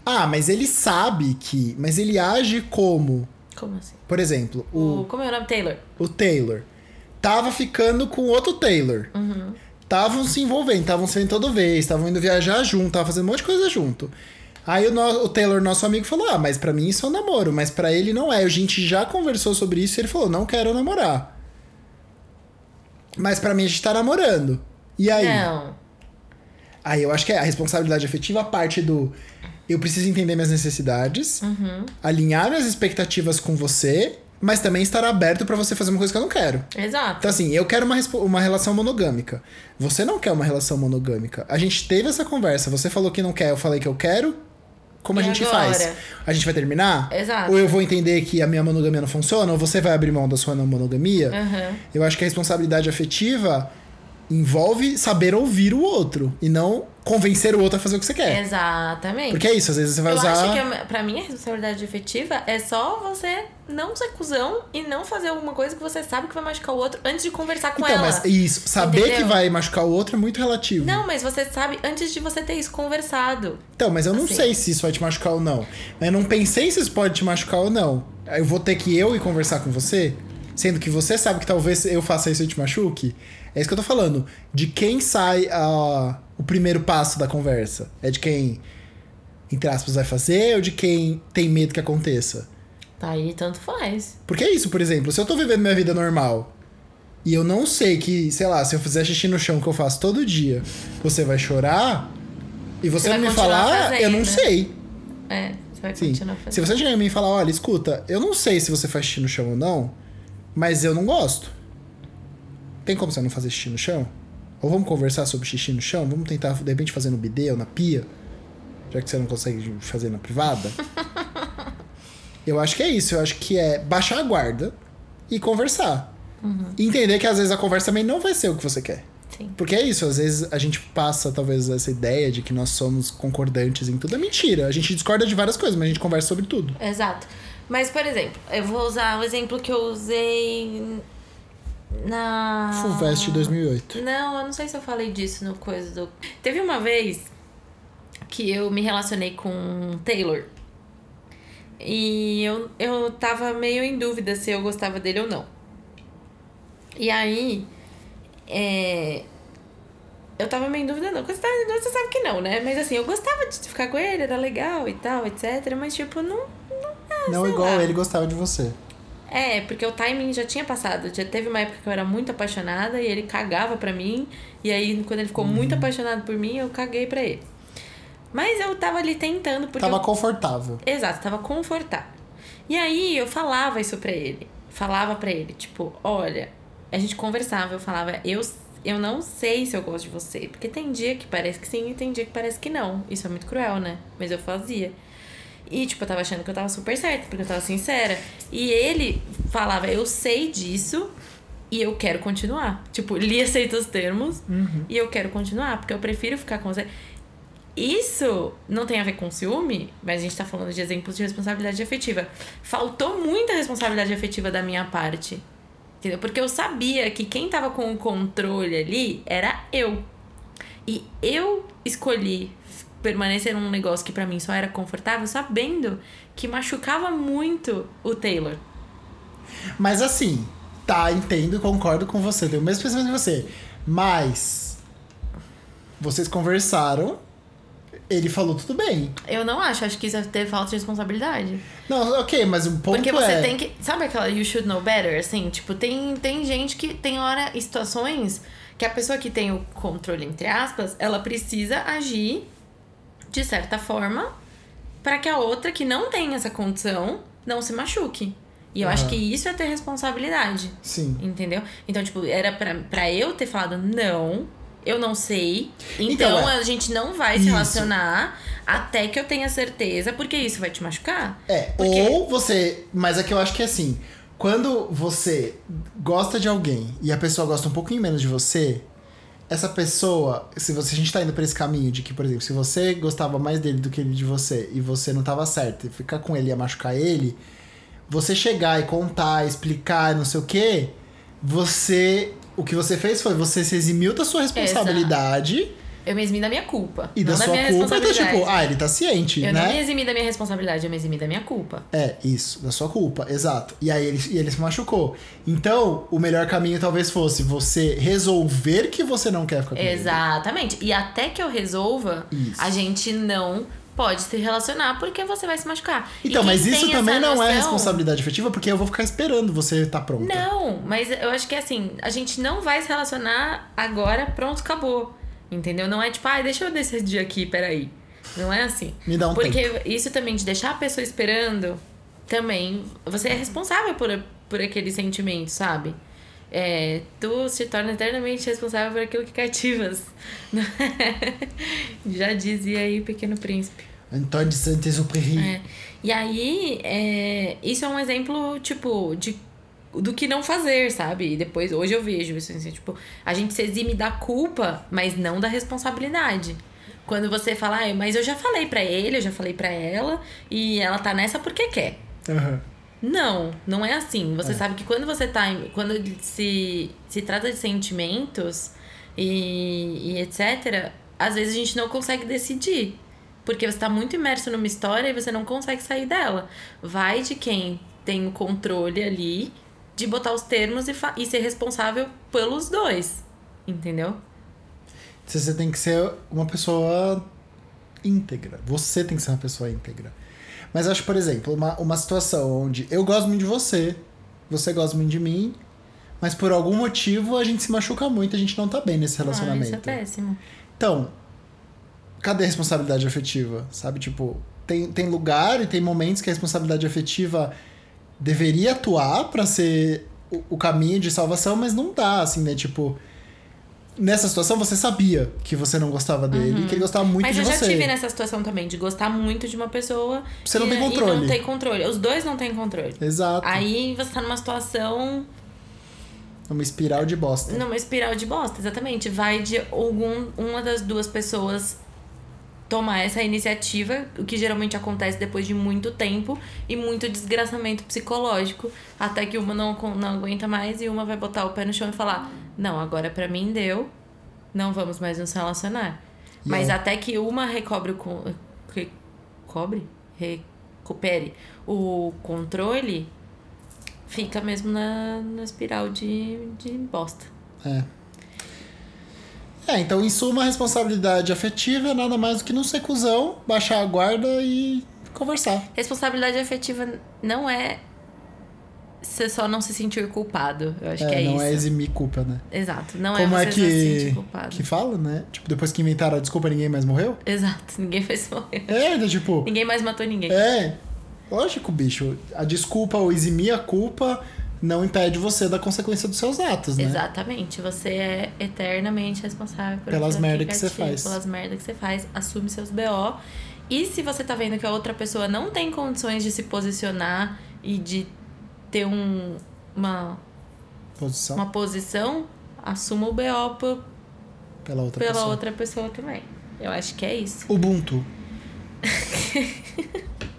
Ah, mas ele sabe que. Mas ele age como. Como assim? Por exemplo, O, o, como é o nome? Taylor. o Taylor tava ficando com outro Taylor. Uhum. Estavam se envolvendo, estavam se vendo toda vez, estavam indo viajar junto, estavam fazendo um monte de coisa junto. Aí o, no- o Taylor, nosso amigo, falou: Ah, mas pra mim isso é um namoro, mas pra ele não é. A gente já conversou sobre isso e ele falou: Não quero namorar. Mas pra mim a gente tá namorando. E aí? Não. Aí eu acho que é a responsabilidade afetiva parte do eu preciso entender minhas necessidades, Uhum. alinhar minhas expectativas com você, mas também estar aberto pra você fazer uma coisa que eu não quero. Exato. Então, assim, eu quero uma, uma relação monogâmica. Você não quer uma relação monogâmica. A gente teve essa conversa. Você falou que não quer, eu falei que eu quero. Como a E gente agora? faz? A gente vai terminar? Exato. Ou eu vou entender que a minha monogamia não funciona? Ou você vai abrir mão da sua não monogamia? Aham. Eu acho que a responsabilidade afetiva envolve saber ouvir o outro e não convencer o outro a fazer o que você quer. Exatamente. Porque é isso, às vezes você vai eu usar. acho que pra mim a responsabilidade efetiva é só você não ser cuzão e não fazer alguma coisa que você sabe que vai machucar o outro antes de conversar com Então, ela. mas isso, saber Entendeu? que vai machucar o outro é muito relativo. Não, mas você sabe antes de você ter isso conversado. Então, mas eu não Assim. sei se isso vai te machucar ou não. Eu não pensei se isso pode te machucar ou não. Eu vou ter que eu ir conversar com você, sendo que você sabe que talvez eu faça isso e te machuque. É isso que eu tô falando. De quem sai a- o primeiro passo da conversa? É de quem, entre aspas, vai fazer ou de quem tem medo que aconteça? Tá aí, tanto faz. Porque é isso, por exemplo, se eu tô vivendo minha vida normal e eu não sei que, sei lá, se eu fizer xixi no chão que eu faço todo dia, você vai chorar e você, Você não me falar, fazendo, eu não né? sei. É, você vai Sim. continuar Se fazendo. você chegar em mim e falar, olha, escuta, eu não sei se você faz xixi no chão ou não, mas eu não gosto. Tem como você não fazer xixi no chão? Ou vamos conversar sobre xixi no chão? Vamos tentar, de repente, fazer no bidê ou na pia? Já que você não consegue fazer na privada? eu acho que é isso. Eu acho que é baixar a guarda e conversar. E entender que às vezes a conversa também não vai ser o que você quer. Sim. Porque é isso, às vezes a gente passa talvez essa ideia de que nós somos concordantes em tudo. É mentira. A gente discorda de várias coisas, mas a gente conversa sobre tudo. Exato. Mas, por exemplo, eu vou usar o exemplo que eu usei na. Fulvest 2008. Não, eu não sei se eu falei disso no coisa do. Teve uma vez que eu me relacionei com Taylor. E eu, eu tava meio em dúvida se eu gostava dele ou não. E aí. É, eu tava meio em dúvida, não. Quando você, tá você sabe que não, né? Mas assim, eu gostava de ficar com ele, era legal e tal, etc. Mas, tipo, não. Não sei igual lá. ele gostava de você. É, porque o timing já tinha passado. Já teve uma época que eu era muito apaixonada e ele cagava pra mim. E aí, quando ele ficou Uhum. muito apaixonado por mim, eu caguei pra ele. Mas eu tava ali tentando, porque. Tava eu... confortável. Exato, tava confortável. E aí eu falava isso pra ele. Falava pra ele, tipo, olha, a gente conversava, eu falava, eu, eu não sei se eu gosto de você. Porque tem dia que parece que sim e tem dia que parece que não. Isso é muito cruel, né? Mas eu fazia. E, tipo, eu tava achando que eu tava super certa, porque eu tava sincera. E ele falava, eu sei disso e eu quero continuar. Tipo, ele aceita os termos e eu quero continuar, porque eu prefiro ficar com você. Isso não tem a ver com ciúme, mas a gente tá falando de exemplos de responsabilidade afetiva. Faltou muita responsabilidade afetiva da minha parte. Entendeu? Porque eu sabia que quem tava com o controle ali era eu. E eu escolhi permanecer num negócio que pra mim só era confortável, sabendo que machucava muito o Taylor. Mas assim, tá, entendo e concordo com você. Tenho o mesmo pensamento que você. Mas. vocês conversaram, ele falou tudo bem. Eu não acho, acho que isso é ter falta de responsabilidade. Não, ok, mas o ponto Porque você é... tem que. Sabe aquela you should know better? Assim, tipo, tem, tem gente que tem hora situações que a pessoa que tem o controle, entre aspas, ela precisa agir de certa forma para que a outra que não tem essa condição não se machuque. E eu acho Aham. que isso é ter responsabilidade. Sim. Entendeu? Então, tipo, era pra, pra eu ter falado não, eu não sei. Então, Então, é. a gente não vai se Isso. relacionar até que eu tenha certeza, porque isso vai te machucar. É, Porque- ou você. Mas é que eu acho que é assim. Quando você gosta de alguém e a pessoa gosta um pouquinho menos de você, essa pessoa, se você, a gente tá indo pra esse caminho de que, por exemplo, se você gostava mais dele do que ele de você e você não tava certo e ficar com ele ia machucar ele, você chegar e contar, explicar, não sei o quê, você. O que você fez foi você se eximiu da sua responsabilidade Eu me eximi da minha culpa. e da da sua minha culpa. Então, tipo, ah, ele tá ciente, eu né? não me eximi da minha responsabilidade, eu me eximi da minha culpa. É, isso, da sua culpa, exato. E aí ele, e ele se machucou. Então, o melhor caminho talvez fosse você resolver que você não quer ficar com ele. Exatamente. E até que eu resolva, Isso. a gente não pode se relacionar porque você vai se machucar. Então, mas isso também não é noção- responsabilidade afetiva, porque eu vou ficar esperando você estar pronta. Não, mas eu acho que assim, a gente não vai se relacionar agora, pronto, acabou. Entendeu? Não é tipo, ai, deixa eu decidir aqui, peraí. Não é assim. Me dá um Porque tempo. isso também de deixar a pessoa esperando, também, você é responsável por, por aquele sentimento, sabe? É, tu se torna eternamente responsável por aquilo que cativas. Já dizia aí Pequeno Príncipe. Antônio de Saint-Exupéry. É. E aí, é, isso é um exemplo, tipo, de do que não fazer, sabe? E depois, hoje eu vejo isso assim, tipo, a gente se exime da culpa, mas não da responsabilidade. Quando você fala, "Ai, mas eu já falei pra ele, eu já falei pra ela, e ela tá nessa porque quer. Aham. Não, não é assim. Você É. sabe que quando você tá. Quando se, se trata de sentimentos e, e etc., às vezes a gente não consegue decidir. Porque você tá muito imerso numa história e você não consegue sair dela. Vai de quem tem o controle ali de botar os termos e, e ser responsável pelos dois. Entendeu? Você tem que ser uma pessoa íntegra. Você tem que ser uma pessoa íntegra. Mas acho, por exemplo, uma, uma situação onde eu gosto muito de você, você gosta muito de mim, mas por algum motivo a gente se machuca muito, a gente não tá bem nesse Ah, relacionamento. isso é péssimo. Então, cadê a responsabilidade afetiva? Sabe, tipo, tem, tem lugar e tem momentos que a responsabilidade afetiva deveria atuar pra ser o, o caminho de salvação, mas não dá, assim, né? Tipo, nessa situação você sabia que você não gostava dele, que ele gostava muito Uhum. Mas de eu já você. tive nessa situação também, de gostar muito de uma pessoa. Você não e, tem E controle. não tem controle. Os dois não têm controle. Exato. Aí você tá numa situação, Uma espiral de bosta. numa espiral de bosta, exatamente. Vai de algum, uma das duas pessoas tomar essa iniciativa, o que geralmente acontece depois de muito tempo e muito desgraçamento psicológico, até que uma não, não aguenta mais e uma vai botar o pé no chão e falar: Não, agora pra mim deu, não vamos mais nos relacionar. E Mas até que uma recobre o. Recobre? Recupere o controle, fica mesmo na, na espiral de, de bosta. É. É, então em suma, a responsabilidade afetiva é nada mais do que não ser cuzão, baixar a guarda e conversar. Responsabilidade afetiva não é você só não se sentir culpado. Eu acho que é não isso. é eximir culpa, né? Exato. Não Como é é, você não se sentir que, culpado. que fala, né? Tipo, depois que inventaram a desculpa, ninguém mais morreu? Exato. Ninguém fez morrer. É, então, tipo, Ninguém mais matou ninguém. é. Lógico, bicho. A desculpa ou eximir a culpa não impede você da consequência dos seus atos, né? Exatamente. Você é eternamente responsável por Pelas aquilo merda que você faz. Pelas merdas que você faz. Assume seus BO. E se você tá vendo que a outra pessoa não tem condições de se posicionar e de ter um, uma, Posição uma posição, assuma o BO por, pela outra pela pessoa. outra pessoa também. Eu acho que é isso. Ubuntu.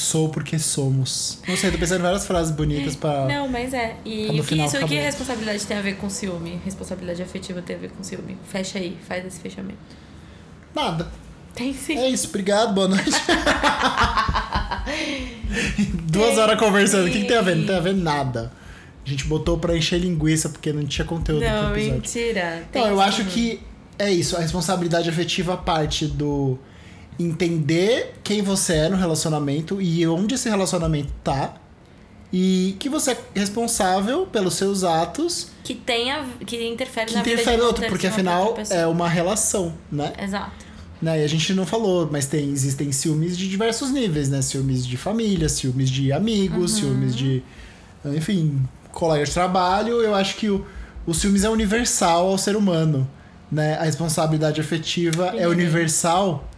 Sou porque somos. Não sei, tô pensando em várias frases bonitas pra. Não, mas é. E o que, isso, o que responsabilidade tem a ver com ciúme? Responsabilidade afetiva tem a ver com ciúme. Fecha aí, faz esse fechamento. Nada. Tem sim. É isso, obrigado, boa noite. Duas horas conversando. O que, que tem a ver? Não tem a ver nada. A gente botou pra encher linguiça porque não tinha conteúdo Não, episódio. mentira. Então, eu acho sim. que é isso, a responsabilidade afetiva parte do entender quem você é no relacionamento e onde esse relacionamento tá. E que você é responsável pelos seus atos Que tenha. Que interfere que na vida interferem no outra- outro, porque afinal é uma relação, né? Exato. né? E a gente não falou, mas tem, existem ciúmes de diversos níveis, né? Ciúmes de família, ciúmes de amigos, ciúmes de. Enfim, colega de trabalho. Eu acho que o, o ciúmes é universal ao ser humano, né? A responsabilidade afetiva é Sim. universal.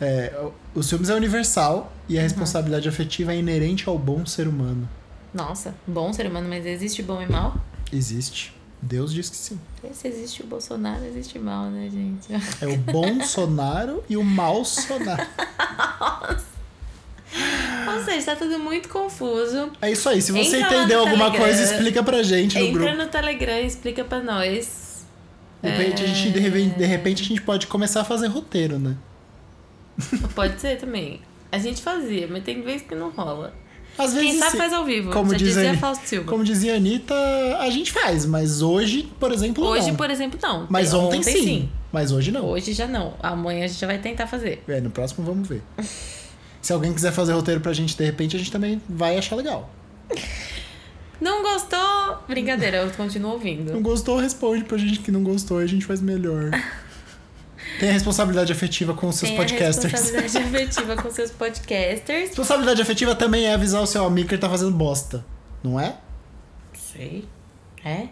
É, o o ciúmes é universal e a responsabilidade afetiva é inerente ao bom ser humano. Nossa, bom ser humano, mas existe bom e mal? Existe. Deus diz que sim. Se existe o Bolsonaro, existe mal, né, gente? É o bom Sonaro e o mau Sonaro. Ou seja, tá tudo muito confuso. É isso aí. Se você Entra entendeu alguma Telegram. coisa, explica pra gente no Entra grupo. no Telegram e explica pra nós. De repente, a gente, de, repente, de repente a gente pode começar a fazer roteiro, né? Pode ser também. A gente fazia, mas tem vezes que não rola. Às vezes, Quem sabe sim. faz ao vivo. Como Já diz dizia ele- Fausto Silva. Como dizia a Anitta, a gente faz, mas hoje, por exemplo, Hoje, não. por exemplo, não. Mas Tem- ontem, sim. Mas hoje não. Hoje já não. Amanhã a gente já vai tentar fazer. É, no próximo vamos ver. Se alguém quiser fazer roteiro pra gente, de repente, a gente também vai achar legal. Não gostou? Brincadeira, eu continuo ouvindo. Não gostou, responde pra gente que não gostou e a gente faz melhor. Tem a responsabilidade afetiva com os seus Tem podcasters. a responsabilidade afetiva com seus podcasters. Responsabilidade afetiva também é avisar o seu amigo que ele tá fazendo bosta. Não é? Sei. É?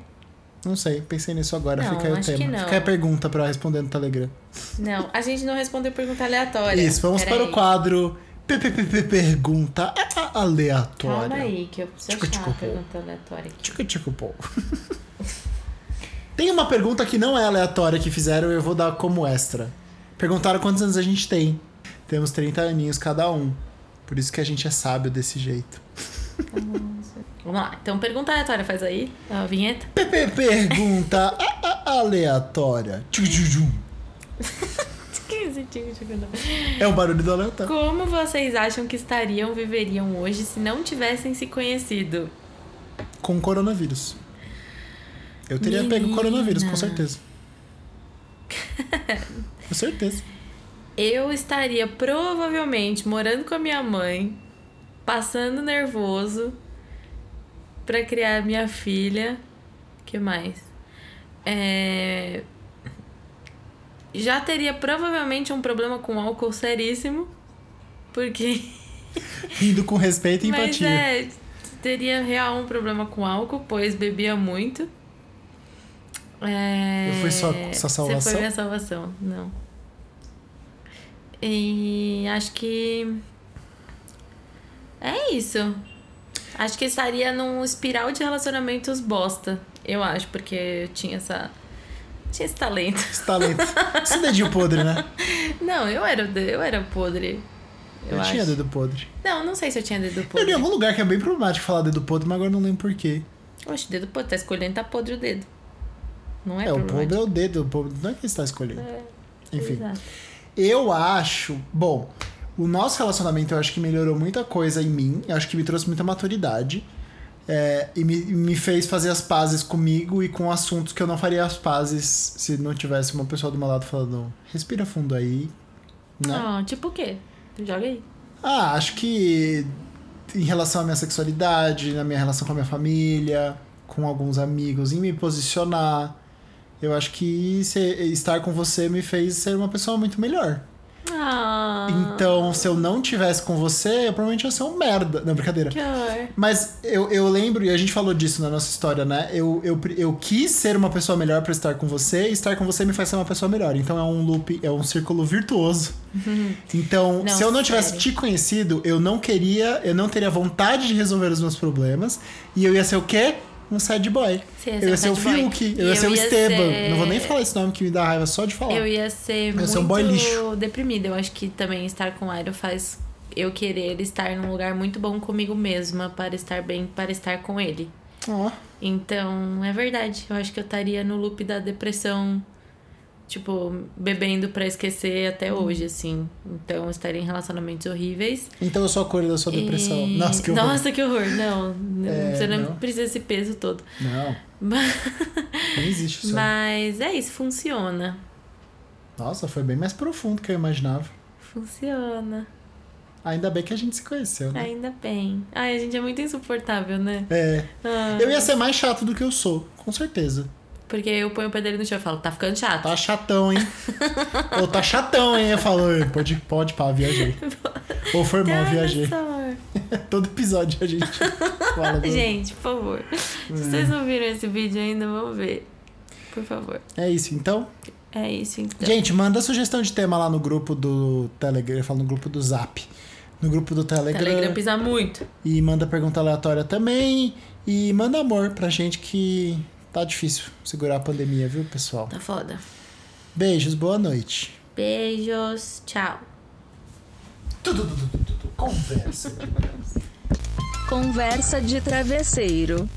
Não sei, pensei nisso agora. Não, Fica aí o tema. não. Fica aí a pergunta pra responder no Telegram. Não, a gente não respondeu pergunta aleatória. Isso, vamos Pera para aí. o quadro Pergunta Aleatória. Calma aí, que eu preciso achar tchico, a pô. pergunta aleatória aqui. Tico, tico, pô. Tem uma pergunta que não é aleatória que fizeram e eu vou dar como extra. Perguntaram quantos anos a gente tem. Temos 30 aninhos cada um. Por isso que a gente é sábio desse jeito. Vamos lá. Então, pergunta aleatória, faz aí a vinheta. PP Pergunta Aleatória. É o barulho do aleatório. Como vocês acham que estariam, viveriam hoje se não tivessem se conhecido? Com coronavírus. Eu teria pego Menina. coronavírus, com certeza. com certeza. Eu estaria provavelmente morando com a minha mãe, passando nervoso pra criar minha filha. que mais? É... Já teria provavelmente um problema com álcool seríssimo, porque Rindo com respeito e Mas empatia. é, teria real um problema com álcool, pois bebia muito. É... Eu fui sua- sua Você salvação? foi minha salvação, não. E acho que. É isso. Acho que estaria num espiral de relacionamentos bosta. Eu acho, porque eu tinha essa. Tinha esse talento. Esse talento. Esse dedinho podre, né? Não, eu era, eu era podre. Eu, Eu, tinha dedo podre. Não, não sei se eu tinha dedo Eu li podre. em algum lugar que é bem problemático falar dedo podre, mas agora não lembro porquê. Oxe, dedo podre, tá escolhendo, tá podre o dedo. Não é, É, o problemático. é o dedo, o podre não é que você está escolhendo. É, Enfim. exato. Eu acho. Bom, o nosso relacionamento eu acho que melhorou muita coisa em mim. Eu acho que me trouxe muita maturidade. é, e me, me fez fazer as pazes comigo e com assuntos que eu não faria as pazes se não tivesse uma pessoa do meu lado falando, respira fundo aí. Né? Ah, tipo o quê? Joga aí. Ah, acho que em relação à minha sexualidade, na minha relação com a minha família, com alguns amigos, em me posicionar, eu acho que ser- estar com você me fez ser uma pessoa muito melhor. Ah. Então, se eu não tivesse com você, eu provavelmente ia ser um merda. Não, brincadeira. Que horror. Mas eu, eu lembro, e a gente falou disso na nossa história, né? Eu, eu, eu quis ser uma pessoa melhor pra estar com você, e estar com você me faz ser uma pessoa melhor. Então é um loop, é um círculo virtuoso. Então, Não, se eu não tivesse sério. te conhecido, eu não queria, eu não teria vontade de resolver os meus problemas. E eu ia ser o quê? Um sad boy. Você ia eu ser ia um ser o sad boy. Fiuk, E eu ia ser o eu ia Esteban. ser- Não vou nem falar esse nome que me dá raiva só de falar. Eu ia ser ia muito ser um boy lixo. deprimida. Eu acho que também estar com o Airo faz eu querer estar num lugar muito bom comigo mesma para estar bem, para estar com ele. Ó, Então, é verdade. Eu acho que eu estaria no loop da depressão tipo, bebendo pra esquecer até hoje, assim. Então, estar em relacionamentos horríveis. Então eu sou a cor da sua depressão. E- Nossa, que horror. Nossa, que horror. Não, É, você não, não. precisa desse peso todo. Não, Mas, nem existe isso. mas é isso, funciona. Nossa, foi bem mais profundo que eu imaginava. Funciona. Ainda bem que a gente se conheceu, né? Ainda bem. Ai, a gente é muito insuportável, né? É. Ah, Eu ia ser mais chato do que eu sou, com certeza. Porque eu ponho o pé dele no chão e falo, tá ficando chato. Tá chatão, hein? Ou tá chatão, hein? Eu falo, "Oi, pode, pode, pá, viajei. Ou foi mal, viajei. Todo episódio a gente fala. do- Gente, por favor. Se É. vocês não viram esse vídeo ainda, vão ver. Por favor. É isso, então. É isso, então. Gente, manda sugestão de tema lá no grupo do Telegram, eu falo no grupo do Zap. No grupo do Telegram. Telegram pisa muito. E manda pergunta aleatória também. E manda amor pra gente que tá difícil segurar a pandemia, viu, pessoal? Tá foda. Beijos, boa noite. Beijos. Tchau. Tudo, tudo, tudo, tudo. Conversa. Conversa de travesseiro.